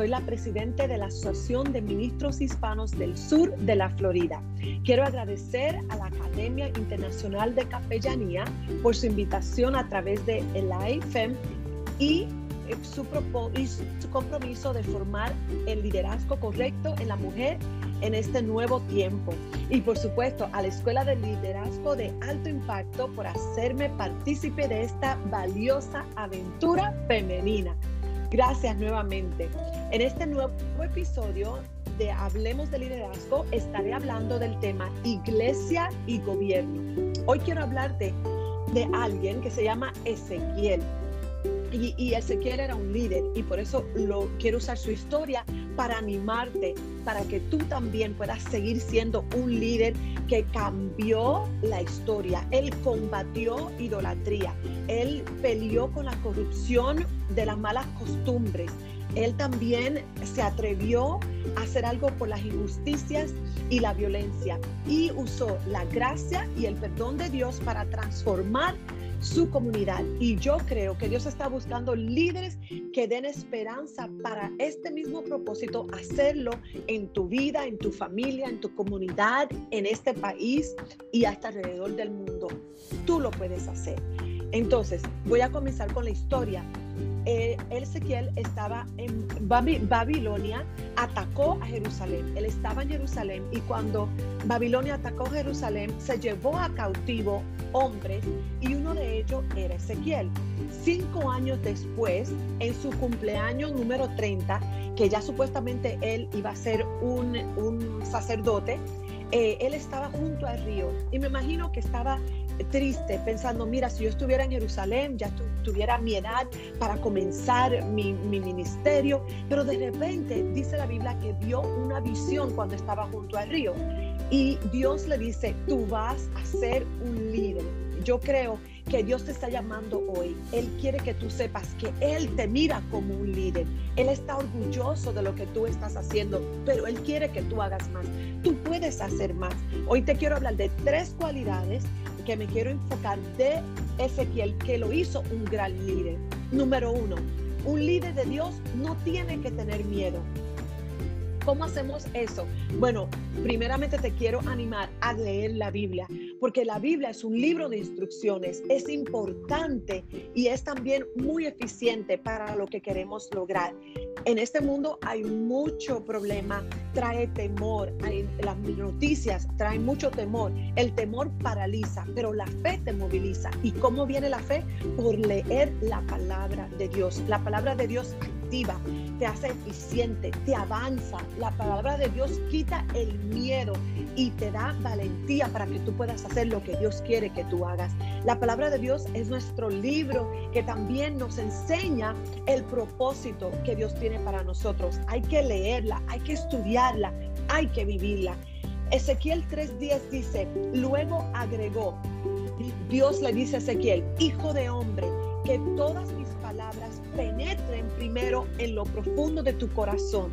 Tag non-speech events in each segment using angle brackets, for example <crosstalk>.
Soy la presidente de la Asociación de Ministros Hispanos del Sur de la Florida. Quiero agradecer a la Academia Internacional de Capellanía por su invitación a través de el AIFEM y eh, su, y su compromiso de formar el liderazgo correcto en la mujer en este nuevo tiempo. Y por supuesto a la Escuela de Liderazgo de Alto Impacto por hacerme partícipe de esta valiosa aventura femenina. Gracias nuevamente. En este nuevo episodio de Hablemos de Liderazgo estaré hablando del tema Iglesia y Gobierno. Hoy quiero hablarte de alguien que se llama Ezequiel. Y, Ezequiel era un líder y por eso lo quiero usar su historia para animarte, para que tú también puedas seguir siendo un líder que cambió la historia. Él combatió idolatría, él peleó con la corrupción de las malas costumbres. Él también se atrevió a hacer algo por las injusticias y la violencia y usó la gracia y el perdón de Dios para transformar su comunidad. Y yo creo que Dios está buscando líderes que den esperanza para este mismo propósito, hacerlo en tu vida, en tu familia, en tu comunidad, en este país y hasta alrededor del mundo. Tú lo puedes hacer. Entonces, voy a comenzar con la historia eh, Ezequiel estaba en Babilonia, atacó a Jerusalén. Él estaba en Jerusalén y cuando Babilonia atacó Jerusalén, se llevó a cautivo hombres y uno de ellos era Ezequiel. Cinco años después, en su cumpleaños número 30, que ya supuestamente él iba a ser un, un sacerdote, eh, él estaba junto al río y me imagino que estaba triste pensando, mira, si yo estuviera en Jerusalén, ya tuviera mi edad para comenzar mi, mi, ministerio, pero de repente dice la Biblia que vio una visión cuando estaba junto al río y Dios le dice, tú vas a ser un líder. Yo creo que Dios te está llamando hoy. Él quiere que tú sepas que Él te mira como un líder. Él está orgulloso de lo que tú estás haciendo, pero Él quiere que tú hagas más. Tú puedes hacer más. Hoy te quiero hablar de tres cualidades que me quiero enfocar de Ezequiel, que lo hizo un gran líder. Número uno, un líder de Dios no tiene que tener miedo. ¿Cómo hacemos eso? Bueno, primeramente te quiero animar a leer la Biblia, porque la Biblia es un libro de instrucciones, es importante y es también muy eficiente para lo que queremos lograr. En este mundo hay mucho problema, trae temor, las noticias traen mucho temor. El temor paraliza, pero la fe te moviliza. ¿Y cómo viene la fe? Por leer la palabra de Dios. La palabra de Dios te hace eficiente, te avanza. La palabra de Dios quita el miedo y te da valentía para que tú puedas hacer lo que Dios quiere que tú hagas. La palabra de Dios es nuestro libro que también nos enseña el propósito que Dios tiene para nosotros. Hay que leerla, hay que hay que vivirla. Ezequiel 3:10 dice, luego agregó, Dios le dice a Ezequiel, hijo de hombre, que todas mis palabras penetren primero en lo profundo de tu corazón.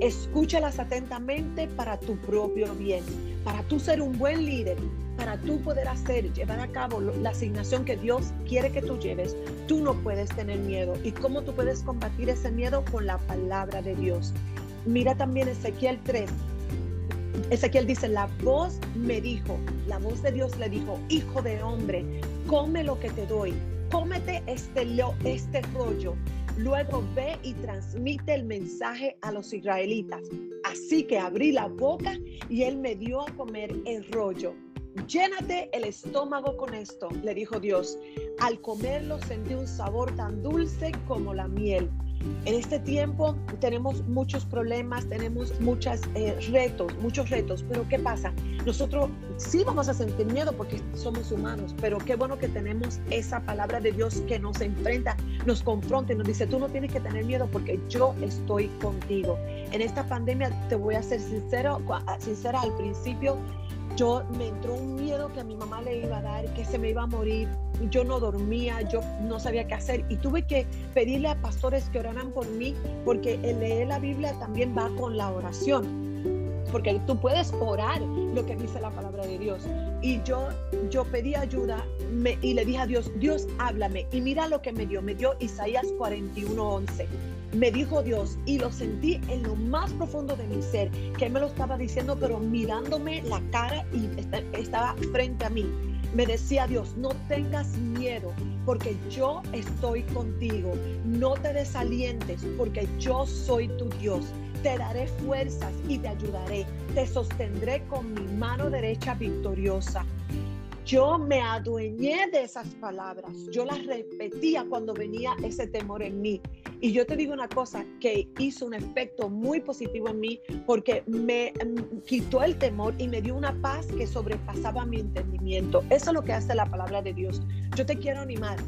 Escúchalas atentamente para tu propio bien, para tú ser un buen líder, para tú poder hacer, llevar a cabo la asignación que Dios quiere que tú lleves. Tú no puedes tener miedo. ¿Y cómo tú puedes combatir ese miedo? Con la palabra de Dios. Mira también Ezequiel 3, Ezequiel dice, la voz me dijo, la voz de Dios le dijo, hijo de hombre, come lo que te doy, cómete este, este rollo Luego ve y transmite el mensaje a los israelitas. Así que abrí la boca y él me dio a comer el rollo. Llénate el estómago con esto, le dijo Dios. Al comerlo sentí un sabor tan dulce como la miel. En este tiempo tenemos muchos problemas, tenemos muchos eh, retos, muchos retos, pero ¿qué pasa? Nosotros sí vamos a sentir miedo porque somos humanos, pero qué bueno que tenemos esa palabra de Dios que nos enfrenta, nos confronta y nos dice, tú no tienes que tener miedo porque yo estoy contigo. En esta pandemia, te voy a ser sincero, sincera al principio, yo me entró un miedo que a mi mamá le iba a dar, que se me iba a morir. Yo no dormía, yo no sabía qué hacer y tuve que pedirle a pastores que oraran por mí porque el leer la Biblia también va con la oración. Porque tú puedes orar lo que dice la palabra de Dios. Y yo, yo pedí ayuda y le dije a Dios, Dios, háblame. Y mira lo que me dio. Me dio Isaías 41:11 me dijo Dios y lo sentí en lo más profundo de mi ser, que me lo estaba diciendo, pero mirándome la cara y estaba frente a mí. Me decía Dios, no tengas miedo porque yo estoy contigo. No te desalientes porque yo soy tu Dios. Te daré fuerzas y te ayudaré. Te sostendré con mi mano derecha victoriosa. Yo me adueñé de esas palabras. Yo las repetía cuando venía ese temor en mí. Y yo te digo una cosa que hizo un efecto muy positivo en mí porque me mm, quitó el temor y me dio una paz que sobrepasaba mi entendimiento. Eso es lo que hace la palabra de Dios. Yo te quiero animar.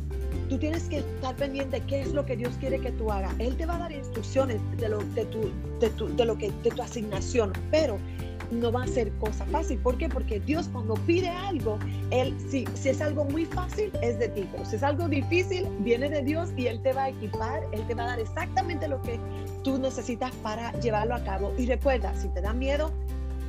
Tú tienes que estar pendiente de qué es lo que Dios quiere que tú hagas. Él te va a dar instrucciones de lo, de tu, de tu, de lo que, de tu asignación, pero no va a ser cosa fácil. ¿Por qué? Porque Dios cuando pide algo, Él, si, si es algo muy fácil, es de ti, pero si es algo difícil, viene de Dios y Él te va a equipar, Él te va a dar exactamente lo que tú necesitas para llevarlo a cabo. Y recuerda, si te da miedo,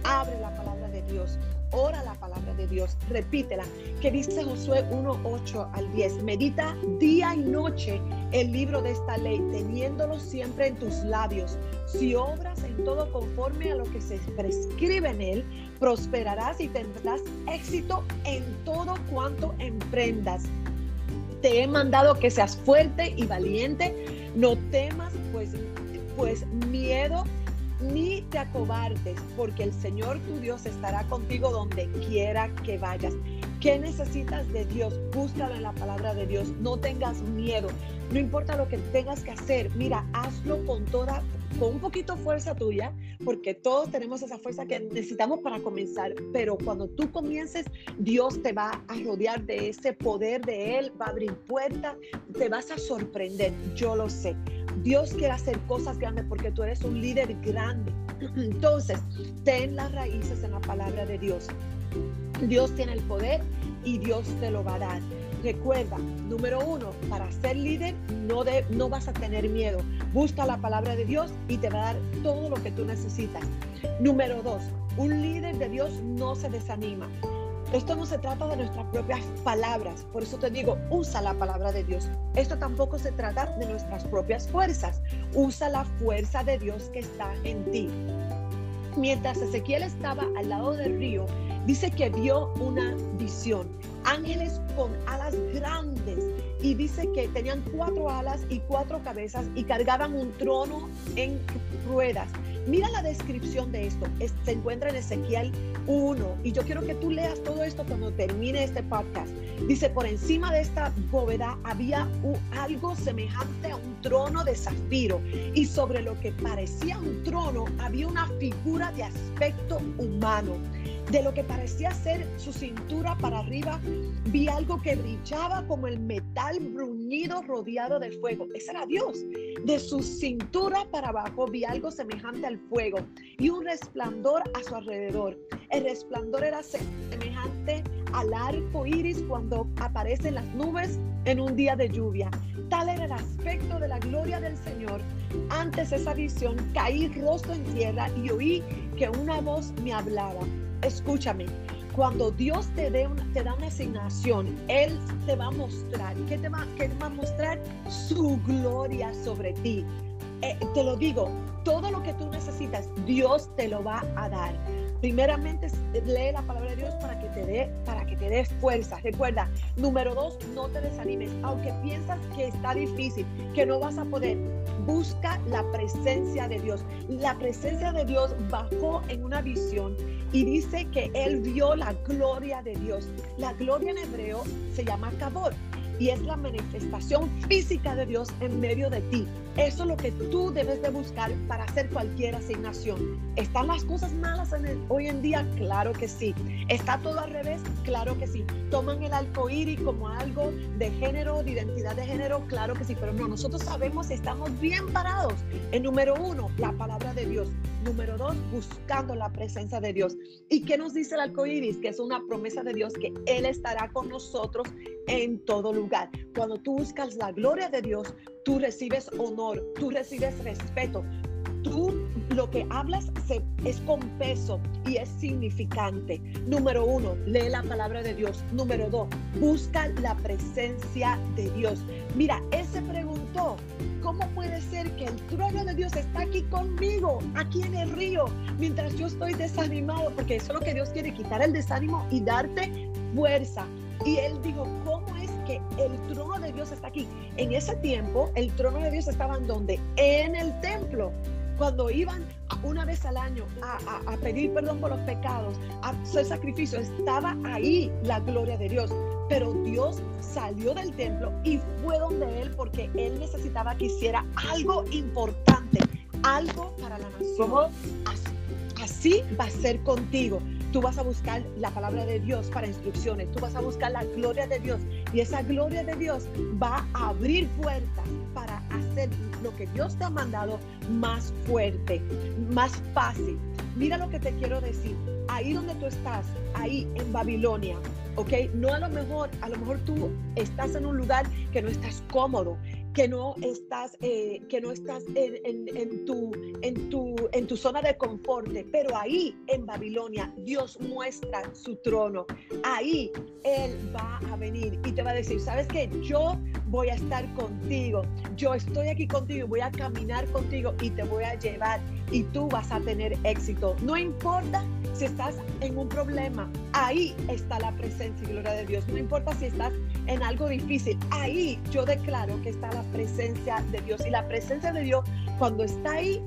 abre la palabra de Dios, ora la palabra de Dios, repítela, que dice Josué 1, 8 al 10, medita día y noche el libro de esta ley, teniéndolo siempre en tus labios. Si obras en todo conforme a lo que se prescribe en él, prosperarás y tendrás éxito en todo cuanto emprendas. Te he mandado que seas fuerte y valiente, no temas, pues, pues miedo ni te acobardes, porque el Señor tu Dios estará contigo donde quiera que vayas. ¿Qué necesitas de Dios? Búscalo en la palabra de Dios. No tengas miedo. No importa lo que tengas que hacer. Mira, hazlo con toda, con un poquito fuerza tuya, porque todos tenemos esa fuerza que necesitamos para comenzar. Pero cuando tú comiences, Dios te va a rodear de ese poder de Él, va a abrir puertas, te vas a sorprender. Yo lo sé. Dios quiere hacer cosas grandes porque tú eres un líder grande. <clears throat> Entonces, ten las raíces en la palabra de Dios. Dios tiene el poder y Dios te lo va a dar. Recuerda, número uno, para ser líder no, de, no vas a tener miedo. Busca la palabra de Dios y te va a dar todo lo que tú necesitas. Número dos, un líder de Dios no se desanima. Esto no se trata de nuestras propias palabras, por eso te digo, usa la palabra de Dios. Esto tampoco se trata de nuestras propias fuerzas, usa la fuerza de Dios que está en ti. Mientras Ezequiel estaba al lado del río, dice que vio una visión, ángeles con alas grandes y dice que tenían cuatro alas y cuatro cabezas y cargaban un trono en ruedas. Mira la descripción de esto. se encuentra en Ezequiel 1 y yo quiero que tú leas todo esto cuando termine este podcast. Dice, por encima de esta bóveda había algo semejante a un trono de zafiro y sobre lo que parecía un trono había una figura de aspecto humano. De lo que parecía ser su cintura para arriba, vi algo que brillaba como el metal bruñido rodeado de fuego. Ese era Dios. De su cintura para abajo vi algo semejante al fuego y un resplandor a su alrededor. El resplandor era semejante al arco iris cuando aparecen las nubes en un día de lluvia. Tal era el aspecto de la gloria del Señor. Antes esa visión caí rostro en tierra y oí que una voz me hablaba escúchame, cuando Dios te, dé te da una asignación, Él te va a mostrar, ¿qué te va, qué va a mostrar? Su gloria sobre ti. Eh, te lo digo, todo lo que tú necesitas, Dios te lo va a dar. Primeramente, lee la palabra de Dios para que te dé, para que te fuerza. Recuerda, número dos, no te desanimes. Aunque piensas que está difícil, que no vas a poder, busca la presencia de Dios. La presencia de Dios bajó en una visión y dice que él vio la gloria de Dios. La gloria en hebreo se llama kabod y es la manifestación física de Dios en medio de ti. Eso es lo que tú debes de buscar para hacer cualquier asignación. ¿Están las cosas malas hoy en día? Claro que sí. ¿Está todo al revés? Claro que sí. ¿Toman el arcoíris como algo de género, de identidad de género? Claro que sí. Pero no, nosotros sabemos que estamos bien parados. En número uno, la palabra de Dios. Número dos, buscando la presencia de Dios. ¿Y qué nos dice el arcoíris? Que es una promesa de Dios que Él estará con nosotros en todo lugar. Cuando tú buscas la gloria de Dios, tú recibes honor, tú recibes respeto. Tú lo que hablas es con peso y es significante. Número uno, lee la palabra de Dios. Número dos, busca la presencia de Dios. Mira, él se preguntó, ¿cómo puede ser que el trono de Dios está aquí conmigo, aquí en el río, mientras yo estoy desanimado? Porque eso es lo que Dios quiere, quitar el desánimo y darte fuerza. Y él dijo, ¿cómo es que el trono de Dios está aquí? En ese tiempo, el trono de Dios estaba en donde? En el templo. Cuando iban una vez al año a, pedir perdón por los pecados, a hacer sacrificio, estaba ahí la gloria de Dios. Pero Dios salió del templo y fue donde Él porque Él necesitaba que hiciera algo importante, algo para la nación. así va a ser contigo. Tú vas a buscar la palabra de Dios para instrucciones. Tú vas a buscar la gloria de Dios. Y esa gloria de Dios va a abrir puertas para hacer lo que Dios te ha mandado más fuerte, más fácil. Mira lo que te quiero decir. Ahí donde tú estás, ahí en Babilonia, ¿ok? No a lo mejor, a lo mejor tú estás en un lugar que no estás cómodo, que no estás, eh, que no estás en, tu, en, tu, en tu zona de confort, pero ahí en Babilonia Dios muestra su trono. Ahí Él va a venir y te va a decir, ¿sabes qué? Yo voy a estar contigo, yo estoy aquí contigo, voy a caminar contigo y te voy a llevar y tú vas a tener éxito. No importa si estás en un problema, ahí está la presencia y gloria de Dios. No importa si estás en algo difícil, ahí yo declaro que está la presencia de Dios. Y la presencia de Dios, cuando está ahí,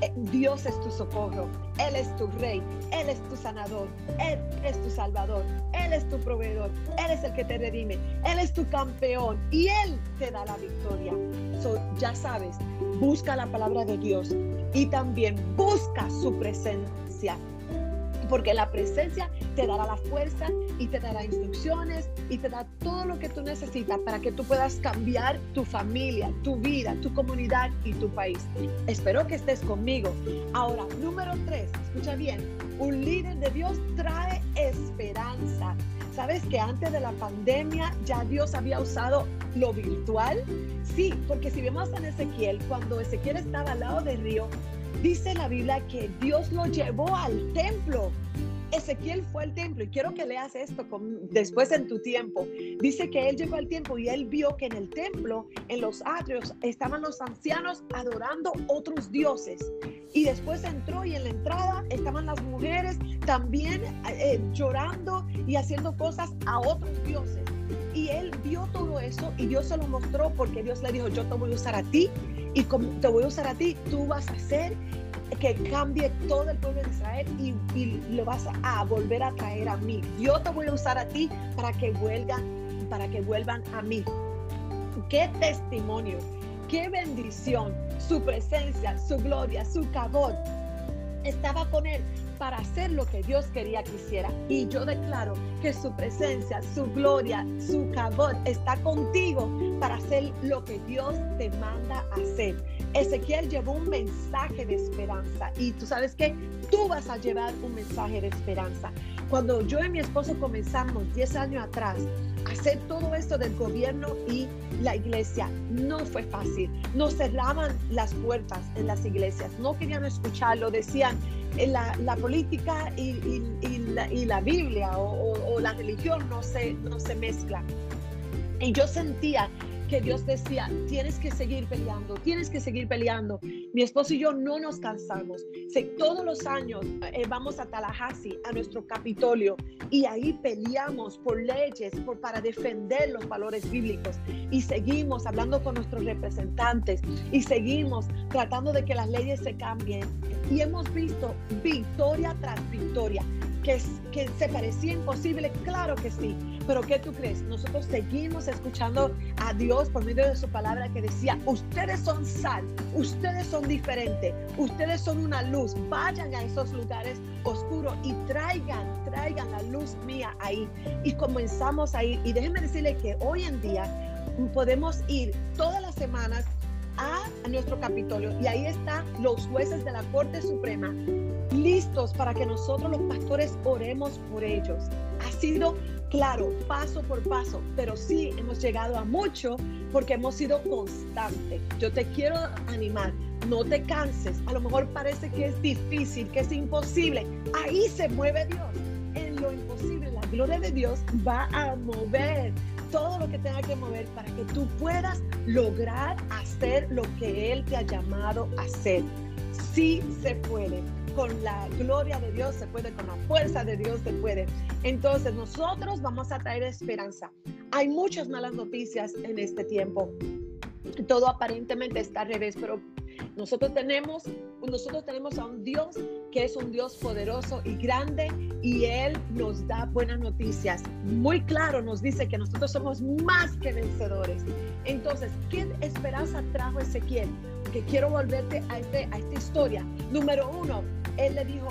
eh, Dios es tu socorro, Él es tu rey, Él es tu sanador, Él es tu salvador, Él es tu proveedor, Él es el que te redime, Él es tu campeón. Y Él te da la victoria. So, ya sabes, busca la palabra de Dios y también busca su presencia porque la presencia te dará la fuerza y te dará instrucciones y te da todo lo que tú necesitas para que tú puedas cambiar tu familia, tu vida, tu comunidad y tu país. Espero que estés conmigo. Ahora, número tres, escucha bien, un líder de Dios trae esperanza. ¿Sabes que antes de la pandemia ya Dios había usado lo virtual? Sí, porque si vemos en Ezequiel, cuando Ezequiel estaba al lado del río, Dice la Biblia que Dios lo llevó al templo. Ezequiel fue al templo y quiero que leas esto después en tu tiempo. Dice que él llegó al templo y él vio que en el templo, en los atrios, estaban los ancianos adorando otros dioses. Y después entró y en la entrada estaban las mujeres también eh, llorando y haciendo cosas a otros dioses. Y él vio todo eso y Dios se lo mostró porque Dios le dijo, yo te voy a usar a ti y como te voy a usar a ti, tú vas a hacer que cambie todo el pueblo de Israel y, lo vas a, volver a traer a mí. Yo te voy a usar a ti para que vuelvan, para que vuelvan a mí. Qué testimonio, qué bendición, su presencia, su gloria, su cabot estaba con él para hacer lo que Dios quería que hiciera. Y yo declaro que su presencia, su gloria, su cabot está contigo para hacer lo que Dios te manda hacer. Ezequiel llevó un mensaje de esperanza y tú sabes que tú vas a llevar un mensaje de esperanza. Cuando yo y mi esposo comenzamos 10 años atrás a hacer todo esto del gobierno y la iglesia, no fue fácil. Nos cerraban las puertas en las iglesias, no querían escucharlo, decían, la, la política y, y, la, Biblia o, la religión no se, no se mezclan. Y yo sentía que Dios decía, tienes que seguir peleando, tienes que seguir peleando. Mi esposo y yo no nos cansamos. todos los años eh, vamos a Tallahassee, a nuestro Capitolio, y ahí peleamos por leyes, por, para defender los valores bíblicos. Y seguimos hablando con nuestros representantes y seguimos tratando de que las leyes se cambien. Y hemos visto victoria tras victoria que, que se parecía imposible, claro que sí, pero ¿qué tú crees? Nosotros seguimos escuchando a Dios por medio de su palabra que decía, ustedes son sal, ustedes son diferentes, ustedes son una luz, vayan a esos lugares oscuros y traigan, traigan la luz mía ahí. Y comenzamos ahí. Y déjenme decirle que hoy en día podemos ir todas las semanas a nuestro Capitolio y ahí están los jueces de la Corte Suprema listos para que nosotros los pastores oremos por ellos. Ha sido claro, paso por paso, pero sí hemos llegado a mucho porque hemos sido constantes. Yo te quiero animar, no te canses. A lo mejor parece que es difícil, que es imposible. Ahí se mueve Dios. En lo imposible, la gloria de Dios va a mover todo lo que tenga que mover para que tú puedas lograr hacer lo que Él te ha llamado a hacer. Sí se puede con la gloria de Dios se puede, con la fuerza de Dios se puede. Entonces nosotros vamos a traer esperanza. Hay muchas malas noticias en este tiempo. Todo aparentemente está al revés, pero nosotros tenemos, nosotros tenemos a un Dios que es un Dios poderoso y grande y Él nos da buenas noticias. Muy claro nos dice que nosotros somos más que vencedores. Entonces, ¿qué esperanza trajo Ezequiel? Que quiero volverte a, este, a esta historia. Número uno, él le dijo,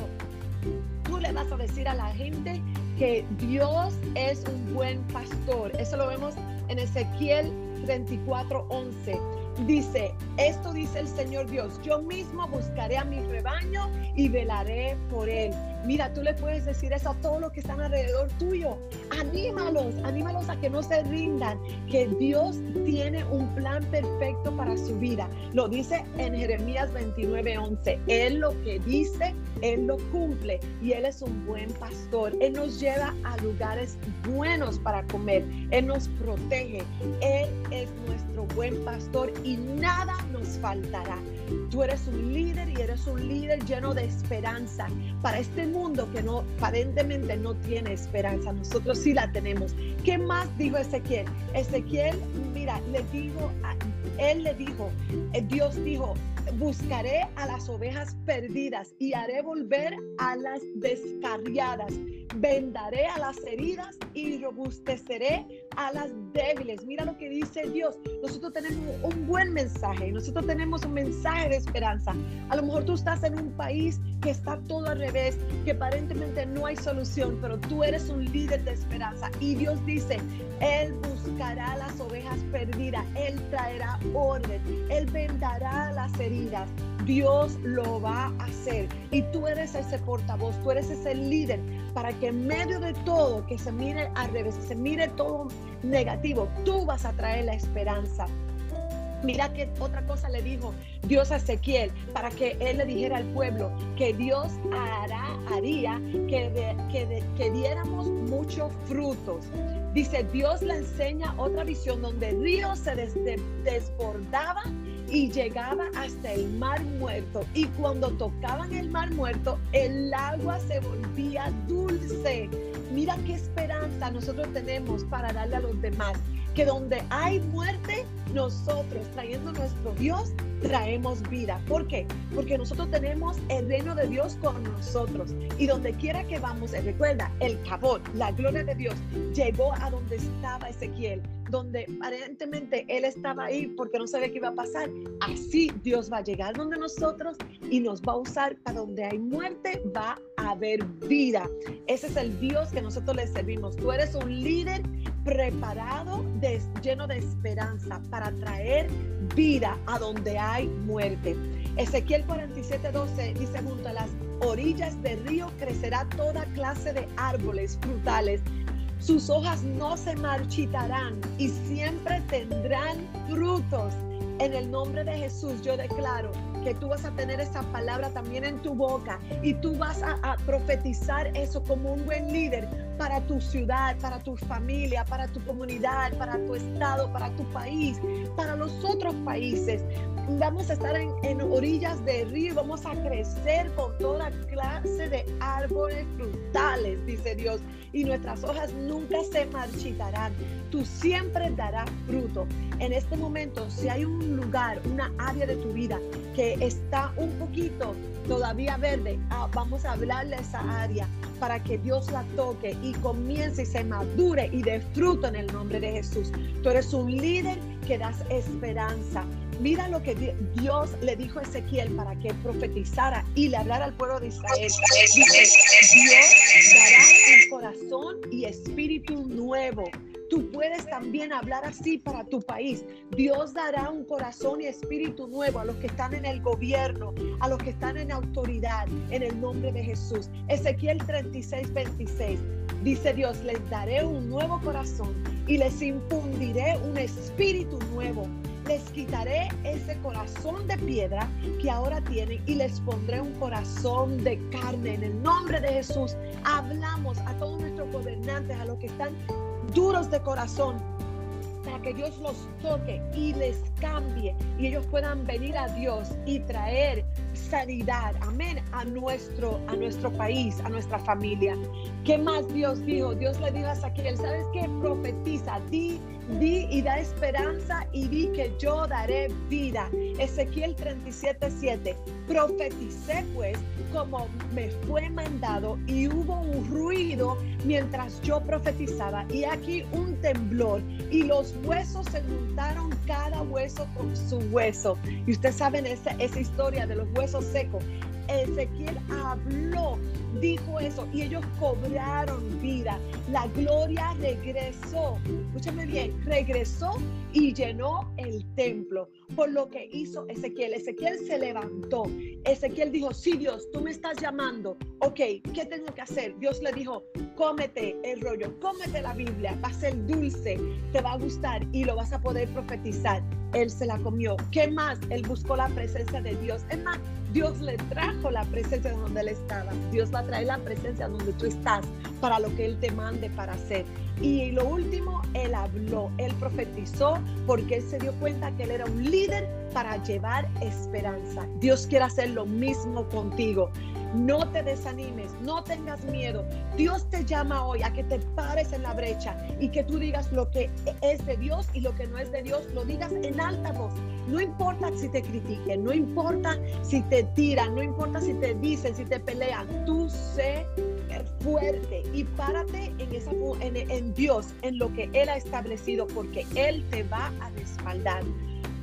tú le vas a decir a la gente que Dios es un buen pastor. Eso lo vemos en Ezequiel 34, 11. Dice, esto dice el Señor Dios, yo mismo buscaré a mi rebaño y velaré por él. Mira, tú le puedes decir eso a todos los que están alrededor tuyo. Anímalos, anímalos a que no se rindan, que Dios tiene un plan perfecto para su vida. Lo dice en Jeremías 29, 11. Él lo que dice, Él lo cumple y Él es un buen pastor. Él nos lleva a lugares buenos para comer. Él nos protege. Él es nuestro buen pastor y nada nos faltará. Tú eres un líder y eres un líder lleno de esperanza para este mundo que no aparentemente no tiene esperanza. Nosotros sí la tenemos. ¿Qué más dijo Ezequiel? Ezequiel, mira, le dijo, él le dijo, eh, Dios dijo, buscaré a las ovejas perdidas y haré volver a las descarriadas. Vendaré a las heridas y robusteceré a las débiles. Mira lo que dice Dios. Nosotros tenemos un buen mensaje. Nosotros tenemos un mensaje de esperanza. A lo mejor tú estás en un país que está todo al revés, que aparentemente no hay solución, pero tú eres un líder de esperanza. Y Dios dice, Él buscará las ovejas perdidas. Él traerá orden. Él vendará las heridas. Dios lo va a hacer. Y tú eres ese portavoz, tú eres ese líder para que en medio de todo, que se mire al revés, que se mire todo negativo, tú vas a traer la esperanza. Mira que otra cosa le dijo Dios a Ezequiel para que él le dijera al pueblo que Dios hará, haría que, que, diéramos muchos frutos. Dice, Dios le enseña otra visión donde el río se desbordaba y llegaba hasta el mar muerto. Y cuando tocaban el mar muerto, el agua se volvía dulce. Mira qué esperanza nosotros tenemos para darle a los demás. Que donde hay muerte, nosotros trayendo nuestro Dios, traemos vida. ¿Por qué? Porque nosotros tenemos el reino de Dios con nosotros. Y donde quiera que vamos, eh, recuerda, el cabot, la gloria de Dios, llegó a donde estaba Ezequiel donde aparentemente él estaba ahí porque no sabía qué iba a pasar. Así Dios va a llegar donde nosotros y nos va a usar para donde hay muerte, va a haber vida. Ese es el Dios que nosotros le servimos. Tú eres un líder preparado, lleno de esperanza para traer vida a donde hay muerte. Ezequiel 47:12 dice junto a las orillas del río crecerá toda clase de árboles frutales sus hojas no se marchitarán y siempre tendrán frutos. En el nombre de Jesús yo declaro que tú vas a tener esa palabra también en tu boca y tú vas a, profetizar eso como un buen líder, para tu ciudad, para tu familia, para tu comunidad, para tu estado, para tu país, para los otros países. Vamos a estar en, orillas de río, vamos a crecer con toda clase de árboles frutales, dice Dios, y nuestras hojas nunca se marchitarán. Tú siempre darás fruto. En este momento, si hay un lugar, una área de tu vida que está un poquito todavía verde, ah, vamos a hablarle a esa área para que Dios la toque y comience y se madure y dé fruto en el nombre de Jesús. Tú eres un líder que das esperanza. Mira lo que Dios le dijo a Ezequiel para que profetizara y le hablara al pueblo de Israel. Dios dará un corazón y espíritu nuevo Tú puedes también hablar así para tu país. Dios dará un corazón y espíritu nuevo a los que están en el gobierno, a los que están en autoridad, en el nombre de Jesús. Ezequiel 36, 26. Dice Dios, les daré un nuevo corazón y les infundiré un espíritu nuevo. Les quitaré ese corazón de piedra que ahora tienen y les pondré un corazón de carne. En el nombre de Jesús hablamos a todos nuestros gobernantes, a los que están duros de corazón, para que Dios los toque y les cambie y ellos puedan venir a Dios y traer sanidad, amén, a nuestro, a nuestro país, a nuestra familia. ¿Qué más Dios dijo? Dios le dijo a Saquiel, ¿sabes qué? Profetiza, di Di y da esperanza y di que yo daré vida. Ezequiel 37:7. Profeticé pues como me fue mandado y hubo un ruido mientras yo profetizaba y aquí un temblor y los huesos se juntaron cada hueso con su hueso. Y ustedes saben esa, esa historia de los huesos secos. Ezequiel habló, dijo eso y ellos cobraron vida. La gloria regresó. Escúchame bien, regresó y llenó el templo por lo que hizo Ezequiel. Ezequiel se levantó. Ezequiel dijo, sí Dios, tú me estás llamando. Ok, ¿qué tengo que hacer? Dios le dijo, cómete el rollo, cómete la Biblia, va a ser dulce, te va a gustar y lo vas a poder profetizar. Él se la comió. ¿Qué más? Él buscó la presencia de Dios. Es más, Dios le trajo la presencia donde él estaba. Dios va a traer la presencia donde tú estás para lo que Él te mande para hacer. Y lo último, Él habló, Él profetizó porque Él se dio cuenta que Él era un líder para llevar esperanza. Dios quiere hacer lo mismo contigo. No te desanimes, no tengas miedo. Dios te llama hoy a que te pares en la brecha y que tú digas lo que es de Dios y lo que no es de Dios, lo digas en alta voz. No importa si te critiquen, no importa si te tiran, no importa si te dicen, si te pelean. Tú sé fuerte y párate en, esa, en, Dios, en lo que Él ha establecido, porque Él te va a respaldar.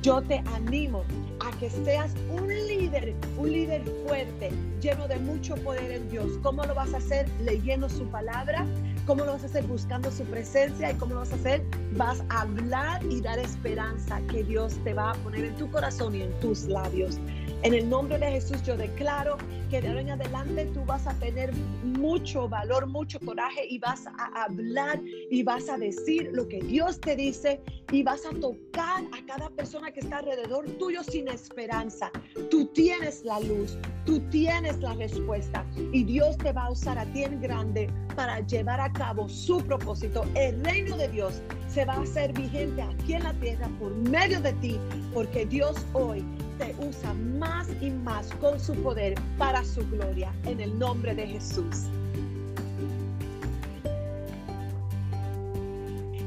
Yo te animo a que seas un líder, un líder fuerte, lleno de mucho poder en Dios. ¿Cómo lo vas a hacer? Leyendo su palabra. ¿Cómo lo vas a hacer? Buscando su presencia. ¿Y cómo lo vas a hacer? Vas a hablar y dar esperanza que Dios te va a poner en tu corazón y en tus labios. En el nombre de Jesús yo declaro que de ahora en adelante tú vas a tener mucho valor, mucho coraje y vas a hablar y vas a decir lo que Dios te dice y vas a tocar a cada persona que está alrededor tuyo sin esperanza. Tú tienes la luz, tú tienes la respuesta y Dios te va a usar a ti en grande para llevar cabo su propósito. El reino de Dios se va a hacer vigente aquí en la tierra por medio de ti, porque Dios hoy te usa más y más con su poder para su gloria, en el nombre de Jesús.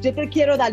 Yo te quiero dar...